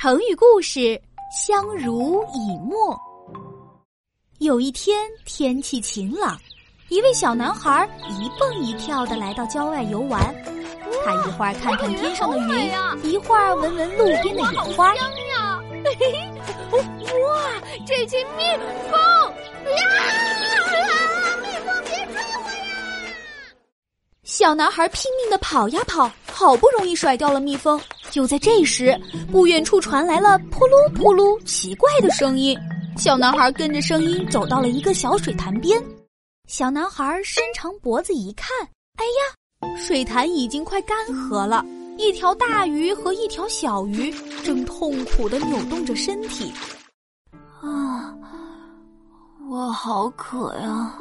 成语故事：相濡以沫。有一天，天气晴朗，一位小男孩一蹦一跳的来到郊外游玩。他一会儿看看天上的云，一会儿闻闻路边的野花。香呀！哇，这群蜜蜂呀！蜜蜂别追我呀！小男孩拼命的跑呀跑，好不容易甩掉了蜜蜂。就在这时，不远处传来了扑噜扑噜奇怪的声音。小男孩跟着声音走到了一个小水潭边。小男孩伸长脖子一看，哎呀，水潭已经快干涸了。一条大鱼和一条小鱼正痛苦的扭动着身体。啊，我好渴呀，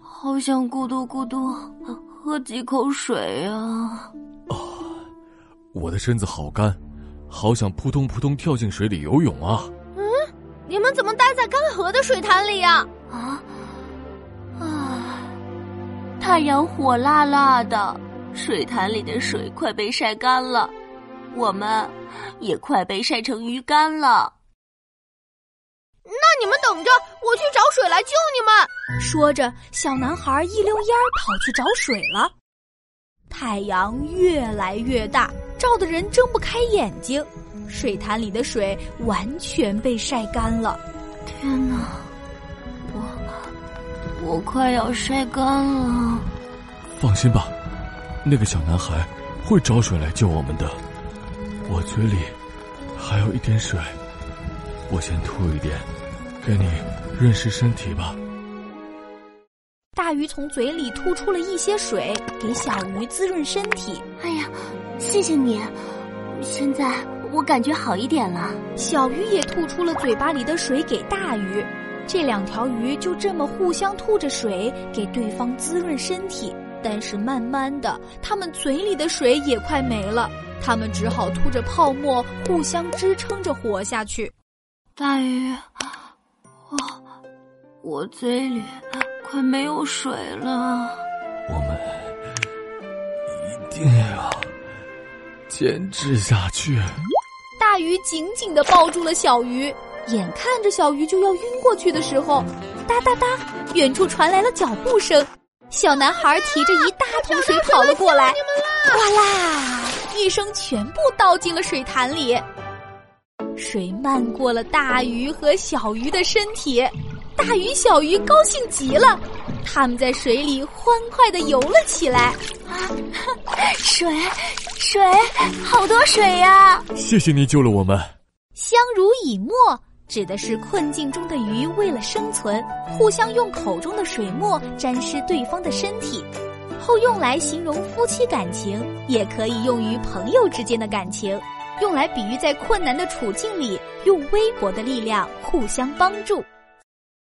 好想咕嘟咕嘟喝几口水呀。啊，我的身子好干，好想扑通扑通跳进水里游泳啊！嗯，你们怎么待在干涸的水潭里呀？啊啊，太阳火辣辣的。水潭里的水快被晒干了，我们也快被晒成鱼干了。那你们等着，我去找水来救你们。说着，小男孩一溜烟儿跑去找水了。太阳越来越大，照的人睁不开眼睛。水潭里的水完全被晒干了。天哪，我我快要晒干了。放心吧。那个小男孩会找水来救我们的。我嘴里还有一点水，我先吐一点，给你润湿身体吧。大鱼从嘴里吐出了一些水，给小鱼滋润身体。哎呀，谢谢你！现在我感觉好一点了。小鱼也吐出了嘴巴里的水给大鱼，这两条鱼就这么互相吐着水，给对方滋润身体。但是慢慢的，它们嘴里的水也快没了，它们只好吐着泡沫，互相支撑着活下去。大鱼，我我嘴里快没有水了。我们一定要坚持下去。大鱼紧紧的抱住了小鱼，眼看着小鱼就要晕过去的时候，哒哒哒，远处传来了脚步声。小男孩提着一大桶水跑了过来，哗啦一声，全部倒进了水潭里。水漫过了大鱼和小鱼的身体，大鱼、小鱼高兴极了，他们在水里欢快的游了起来。啊，水，水，好多水呀！谢谢你救了我们。相濡以沫。指的是困境中的鱼为了生存，互相用口中的水墨沾湿对方的身体，后用来形容夫妻感情，也可以用于朋友之间的感情，用来比喻在困难的处境里用微薄的力量互相帮助。